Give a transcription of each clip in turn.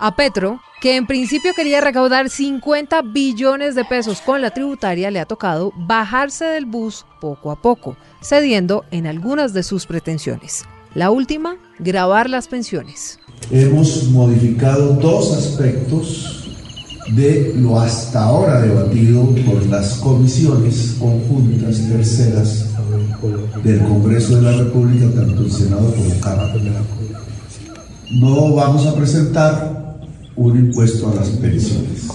A Petro, que en principio quería recaudar 50 billones de pesos con la tributaria, le ha tocado bajarse del bus poco a poco, cediendo en algunas de sus pretensiones. La última, grabar las pensiones. Hemos modificado dos aspectos de lo hasta ahora debatido por las comisiones conjuntas terceras del Congreso de la República, tanto el Senado como Cámara. No vamos a presentar un impuesto a las pensiones.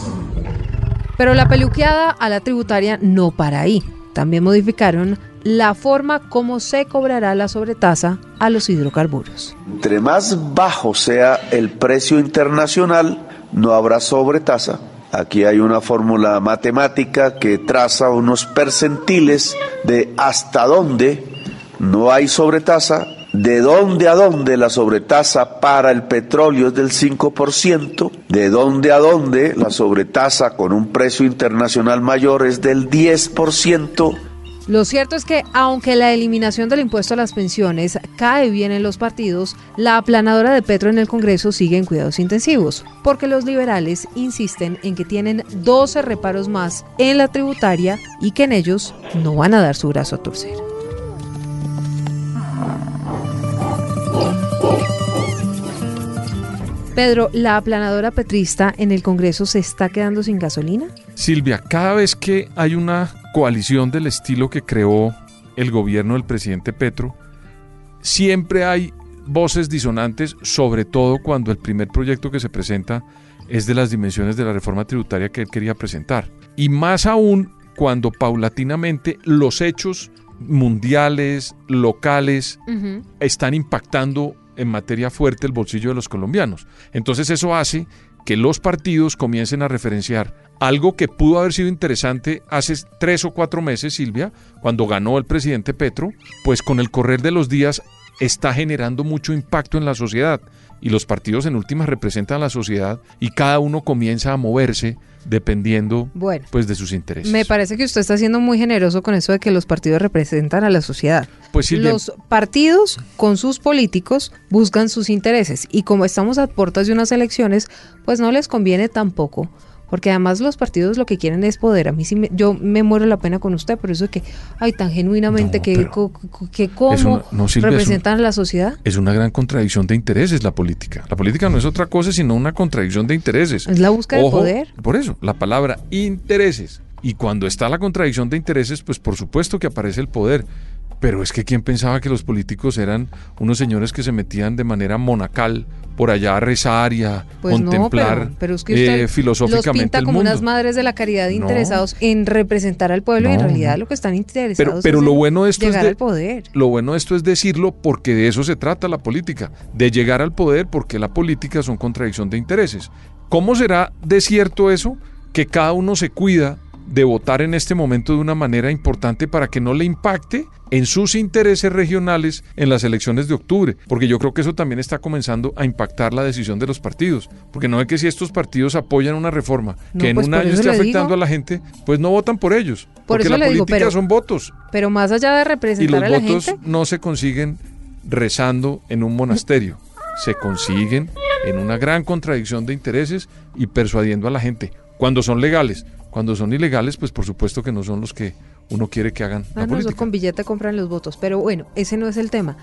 Pero la peluqueada a la tributaria no para ahí. También modificaron la forma como se cobrará la sobretasa a los hidrocarburos. Entre más bajo sea el precio internacional, no habrá sobretasa. Aquí hay una fórmula matemática que traza unos percentiles de hasta dónde no hay sobretasa, de dónde a dónde la sobretasa para el petróleo es del 5%, de dónde a dónde la sobretasa con un precio internacional mayor es del 10%, lo cierto es que, aunque la eliminación del impuesto a las pensiones cae bien en los partidos, la aplanadora de Petro en el Congreso sigue en cuidados intensivos, porque los liberales insisten en que tienen 12 reparos más en la tributaria y que en ellos no van a dar su brazo a torcer. Pedro, ¿la aplanadora petrista en el Congreso se está quedando sin gasolina? Silvia, cada vez que hay una coalición del estilo que creó el gobierno del presidente Petro, siempre hay voces disonantes, sobre todo cuando el primer proyecto que se presenta es de las dimensiones de la reforma tributaria que él quería presentar. Y más aún cuando paulatinamente los hechos mundiales, locales, están impactando en materia fuerte el bolsillo de los colombianos. Entonces eso hace que los partidos comiencen a referenciar algo que pudo haber sido interesante hace tres o cuatro meses, Silvia, cuando ganó el presidente Petro, pues con el correr de los días está generando mucho impacto en la sociedad. Y los partidos en últimas representan a la sociedad y cada uno comienza a moverse dependiendo pues de sus intereses. Me parece que usted está siendo muy generoso con eso de que los partidos representan a la sociedad. Pues los partidos con sus políticos buscan sus intereses y como estamos a puertas de unas elecciones, pues no les conviene tampoco porque además los partidos lo que quieren es poder. A mí sí, me, yo me muero la pena con usted, por eso es que, ay, tan genuinamente que, que cómo representan a la sociedad. Es una gran contradicción de intereses la política. La política no es otra cosa sino una contradicción de intereses. Es la búsqueda de poder. Por eso, la palabra intereses. Y cuando está la contradicción de intereses, pues por supuesto que aparece el poder. Pero es que quién pensaba que los políticos eran unos señores que se metían de manera monacal por allá a rezar y a pues contemplar pero, es que eh, filosóficamente los pinta como unas madres de la caridad interesados en representar al pueblo y en realidad lo que están interesados pero, es lo bueno de esto llegar es al poder. Lo bueno de esto es decirlo porque de eso se trata la política, de llegar al poder porque la política son contradicción de intereses. ¿Cómo será de cierto eso? Que cada uno se cuida de votar en este momento de una manera importante para que no le impacte en sus intereses regionales en las elecciones de octubre, porque yo creo que eso también está comenzando a impactar la decisión de los partidos, porque no es que si estos partidos apoyan una reforma que en pues un año esté afectando a la gente, pues no votan por ellos, porque la política son votos. Pero más allá de representar y los votos no se consiguen rezando en un monasterio, se consiguen en una gran contradicción de intereses y persuadiendo a la gente cuando son legales. Cuando son ilegales, pues por supuesto que no son los que uno quiere que hagan la ah, política. con billete compran los votos, pero bueno, ese no es el tema.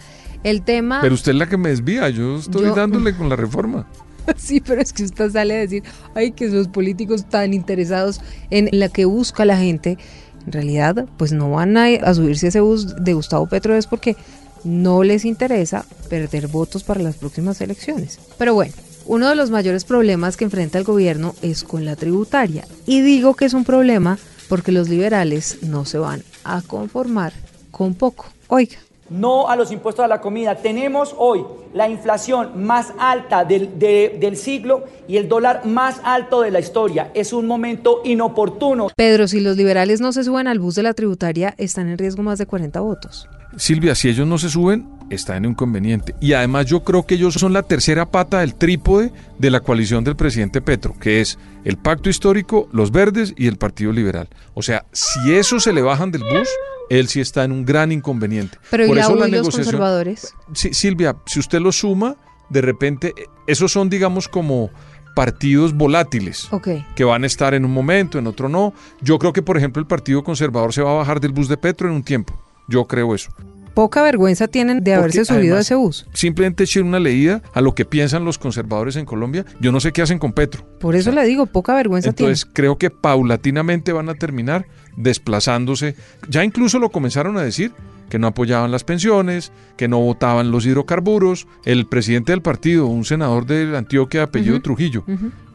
El tema... Pero usted es la que me desvía, yo estoy dándole con la reforma. Sí, pero es que usted sale a decir, ay, que esos políticos tan interesados en la que busca la gente, en realidad, pues no van a, a subirse a ese bus de Gustavo Petro es porque no les interesa perder votos para las próximas elecciones. Pero bueno, uno de los mayores problemas que enfrenta el gobierno es con la tributaria. Y digo que es un problema porque los liberales no se van a conformar con poco. Oiga. No a los impuestos a la comida. Tenemos hoy la inflación más alta del, del, siglo y el dólar más alto de la historia. Es un momento inoportuno. Pedro, si los liberales no se suben al bus de la tributaria, están en riesgo más de 40 votos. Silvia, si ellos no se suben, está en un inconveniente. Y además yo creo que ellos son la tercera pata del trípode de la coalición del presidente Petro, que es el pacto histórico, los verdes y el Partido Liberal. O sea, si esos se le bajan del bus, él sí está en un gran inconveniente. Pero Por eso la los conservadores? Sí, Silvia, si usted lo suma, de repente, esos son, digamos, como partidos volátiles que van a estar en un momento, en otro no. Yo creo que, por ejemplo, el Partido Conservador se va a bajar del bus de Petro en un tiempo. Yo creo eso. Poca vergüenza tienen de haberse Porque, subido a ese bus. Simplemente echen una leída a lo que piensan los conservadores en Colombia. Yo no sé qué hacen con Petro. Por eso le digo, poca vergüenza Entonces creo que paulatinamente van a terminar desplazándose. Ya incluso lo comenzaron a decir que no apoyaban las pensiones, que no votaban los hidrocarburos. El presidente del partido, un senador de Antioquia de apellido. Trujillo,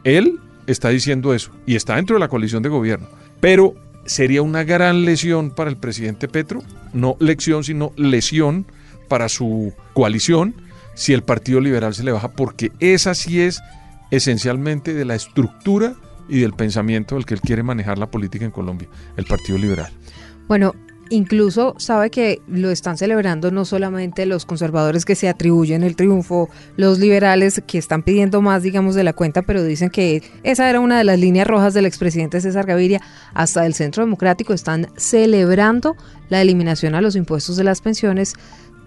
él está diciendo eso y está dentro de la coalición de gobierno. Pero sería una gran lesión para el presidente Petro, no lección, sino lesión para su coalición si el Partido Liberal se le baja, porque esa sí es esencialmente de la estructura y del pensamiento del que él quiere manejar la política en Colombia, el Partido Liberal. Bueno, incluso sabe que lo están celebrando no solamente los conservadores que se atribuyen el triunfo, los liberales que están pidiendo más, digamos, de la cuenta, pero dicen que esa era una de las líneas rojas del expresidente César Gaviria, hasta el Centro Democrático están celebrando la eliminación a los impuestos de las pensiones.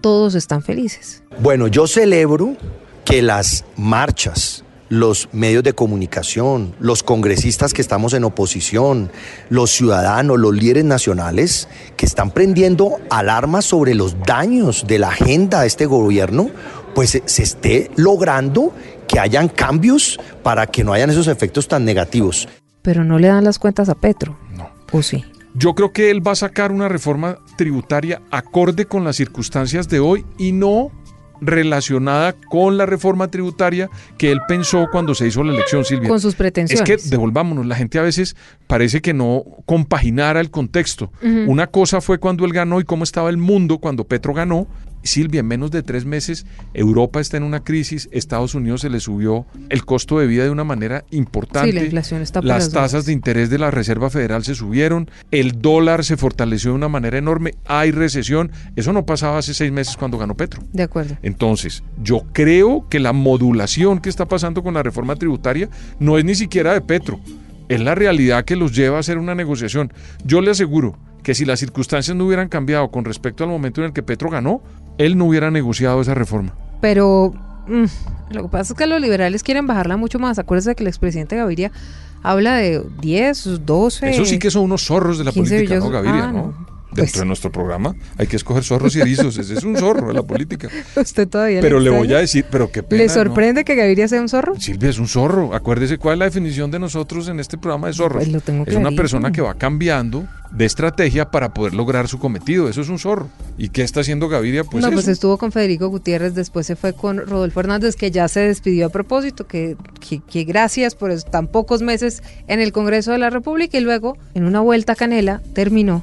Todos están felices. Bueno, yo celebro que las marchas, los medios de comunicación, los congresistas que estamos en oposición, los ciudadanos, los líderes nacionales que están prendiendo alarmas sobre los daños de la agenda de este gobierno, pues se, se esté logrando que hayan cambios para que no hayan esos efectos tan negativos. Pero no le dan las cuentas a Petro. No. ¿O sí? Yo creo que él va a sacar una reforma tributaria acorde con las circunstancias de hoy y no relacionada con la reforma tributaria que él pensó cuando se hizo la elección, Silvia. Con sus Es pretensiones. que devolvámonos, la gente a veces parece que no compaginara el contexto. Una cosa fue cuando él ganó y cómo estaba el mundo cuando Petro ganó. Silvia, en menos de tres meses, Europa está en una crisis, Estados Unidos se le subió el costo de vida de una manera importante. Sí, la inflación está por Las tasas de interés de la Reserva Federal se subieron, el dólar se fortaleció de una manera enorme, hay recesión. Eso no pasaba hace seis meses cuando ganó Petro. De acuerdo. Entonces, yo creo que la modulación que está pasando con la reforma tributaria no es ni siquiera de Petro, es la realidad que los lleva a hacer una negociación. Yo le aseguro que si las circunstancias no hubieran cambiado con respecto al momento en el que Petro ganó, él no hubiera negociado esa reforma. Pero mm, lo que pasa es que los liberales quieren bajarla mucho más. Acuérdese que el expresidente Gaviria habla de 10, 12. Eso sí que son unos zorros de la 15 política, ¿no. Gaviria? Ah, ¿no? No. Dentro Pues- de nuestro programa hay que escoger zorros y erizos. Ese es un zorro de la política. Usted todavía Pero le voy a decir, pero qué pena. ¿Le ¿no? sorprende que Gaviria sea un zorro? Silvia es un zorro. Acuérdese cuál es la definición de nosotros en este programa de zorros. Pues lo tengo es una persona que va cambiando de estrategia para poder lograr su cometido. Eso es un zorro. ¿Y qué está haciendo Gaviria? Pues no, eso. pues estuvo con Federico Gutiérrez, después se fue con Rodolfo Hernández, que ya se despidió a propósito, que, que, que gracias por tan pocos meses en el Congreso de la República y luego, en una vuelta a Canela, terminó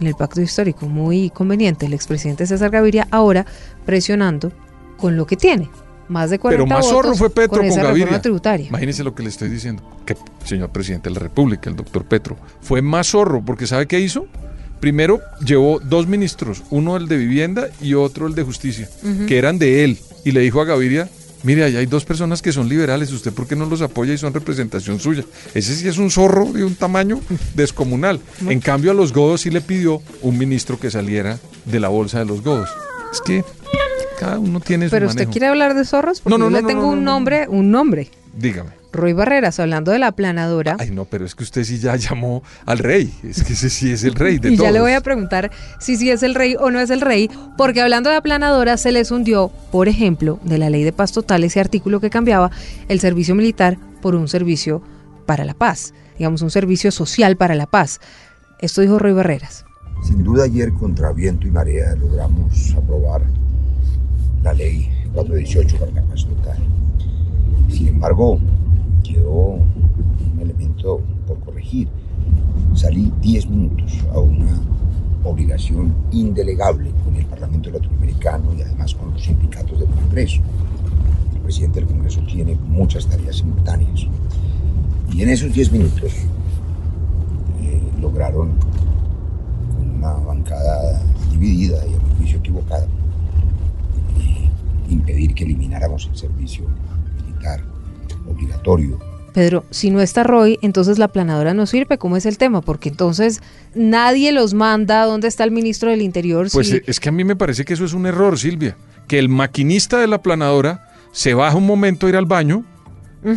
en el pacto histórico. Muy conveniente el expresidente César Gaviria ahora presionando con lo que tiene. Más de 40 Pero más zorro votos fue Petro con, esa Gaviria. reforma tributaria. Imagínese lo que le estoy diciendo. Que señor presidente de la República, el doctor Petro, fue más zorro porque ¿sabe qué hizo? Primero llevó dos ministros, uno el de vivienda y otro el de justicia, que eran de él. Y le dijo a Gaviria, mire, ahí hay dos personas que son liberales, ¿usted por qué no los apoya y son representación suya? Ese sí es un zorro de un tamaño descomunal. En cambio a los godos sí le pidió un ministro que saliera de la bolsa de los godos. Es que cada uno tiene su Pero usted quiere hablar de zorros porque No, no, yo no, le tengo no, un no, no. nombre, un nombre. Dígame. Roy Barreras, hablando de la aplanadora. Ay, no, pero es que usted sí ya llamó al rey. Es que ese sí es el rey de y todos. ya le voy a preguntar si sí es el rey o no es el rey, porque hablando de aplanadora se les hundió, por ejemplo, de la ley de paz total ese artículo que cambiaba el servicio militar por un servicio para la paz, digamos un servicio social para la paz. Esto dijo Roy Barreras. Sin duda ayer contra viento y marea logramos aprobar la ley 418 para la paz total. Sin embargo, quedó un elemento por corregir. Salí 10 minutos a una obligación indelegable con el Parlamento Latinoamericano y además con los sindicatos del Congreso. El presidente del Congreso tiene muchas tareas simultáneas. Y en esos 10 minutos eh, lograron con una bancada dividida y a mi juicio equivocada, eh, impedir que elimináramos el servicio militar obligatorio. Pedro, si no está Roy, entonces la aplanadora no sirve. ¿Cómo es el tema? Porque entonces nadie los manda. ¿Dónde está el ministro del Interior? Pues si- eh, es que a mí me parece que eso es un error, Silvia. Que el maquinista de la planadora se baja un momento a ir al baño,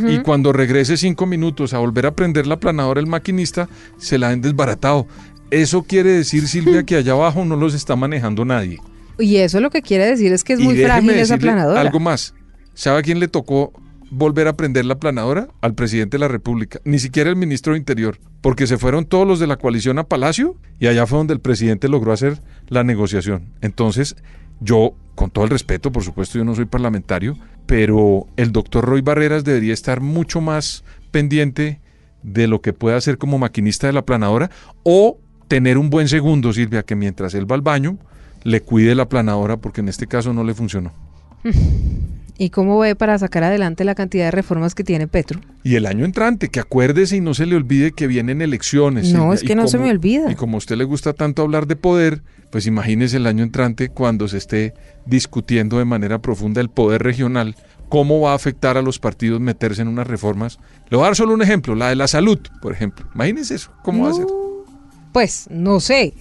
y cuando regrese cinco minutos a volver a prender la planadora el maquinista, se la han desbaratado. Eso quiere decir, Silvia, que allá abajo no los está manejando nadie. Y eso lo que quiere decir es que es muy frágil esa planadora. Algo más. ¿Sabe a quién le tocó volver a prender la planadora? Al presidente de la República. Ni siquiera el ministro de Interior. Porque se fueron todos los de la coalición a Palacio y allá fue donde el presidente logró hacer la negociación. Entonces, yo, con todo el respeto, por supuesto, yo no soy parlamentario, pero el doctor Roy Barreras debería estar mucho más pendiente de lo que pueda hacer como maquinista de la planadora o tener un buen segundo, Silvia, que mientras él va al baño, le cuide la planadora porque en este caso no le funcionó. ¿Y cómo ve para sacar adelante la cantidad de reformas que tiene Petro? Y el año entrante, que acuérdese y no se le olvide que vienen elecciones. No, es que no se me olvida. Y como a usted le gusta tanto hablar de poder, pues imagínese el año entrante cuando se esté discutiendo de manera profunda el poder regional, cómo va a afectar a los partidos meterse en unas reformas. Le voy a dar solo un ejemplo, la de la salud, por ejemplo. Imagínese eso, ¿cómo va a ser? Pues no sé,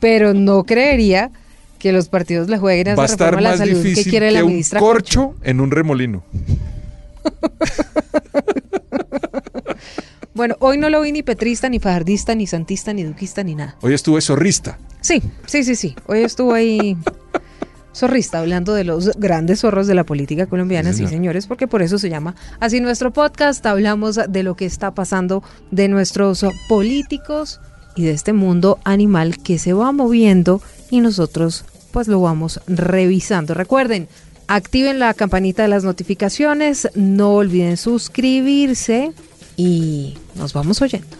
pero no creería que los partidos le jueguen a esa reforma a la salud que quiere la ministra un corcho, en un remolino. bueno, hoy no lo vi ni petrista, ni fajardista, ni santista, ni duquista, ni nada. Hoy estuve zorrista. Sí, sí, sí, sí. Hoy estuvo ahí zorrista hablando de los grandes zorros de la política colombiana, sí, señores, porque por eso se llama así nuestro podcast. Hablamos de lo que está pasando de nuestros políticos y de este mundo animal que se va moviendo y nosotros pues lo vamos revisando. Recuerden, activen la campanita de las notificaciones, no olviden suscribirse y nos vamos oyendo.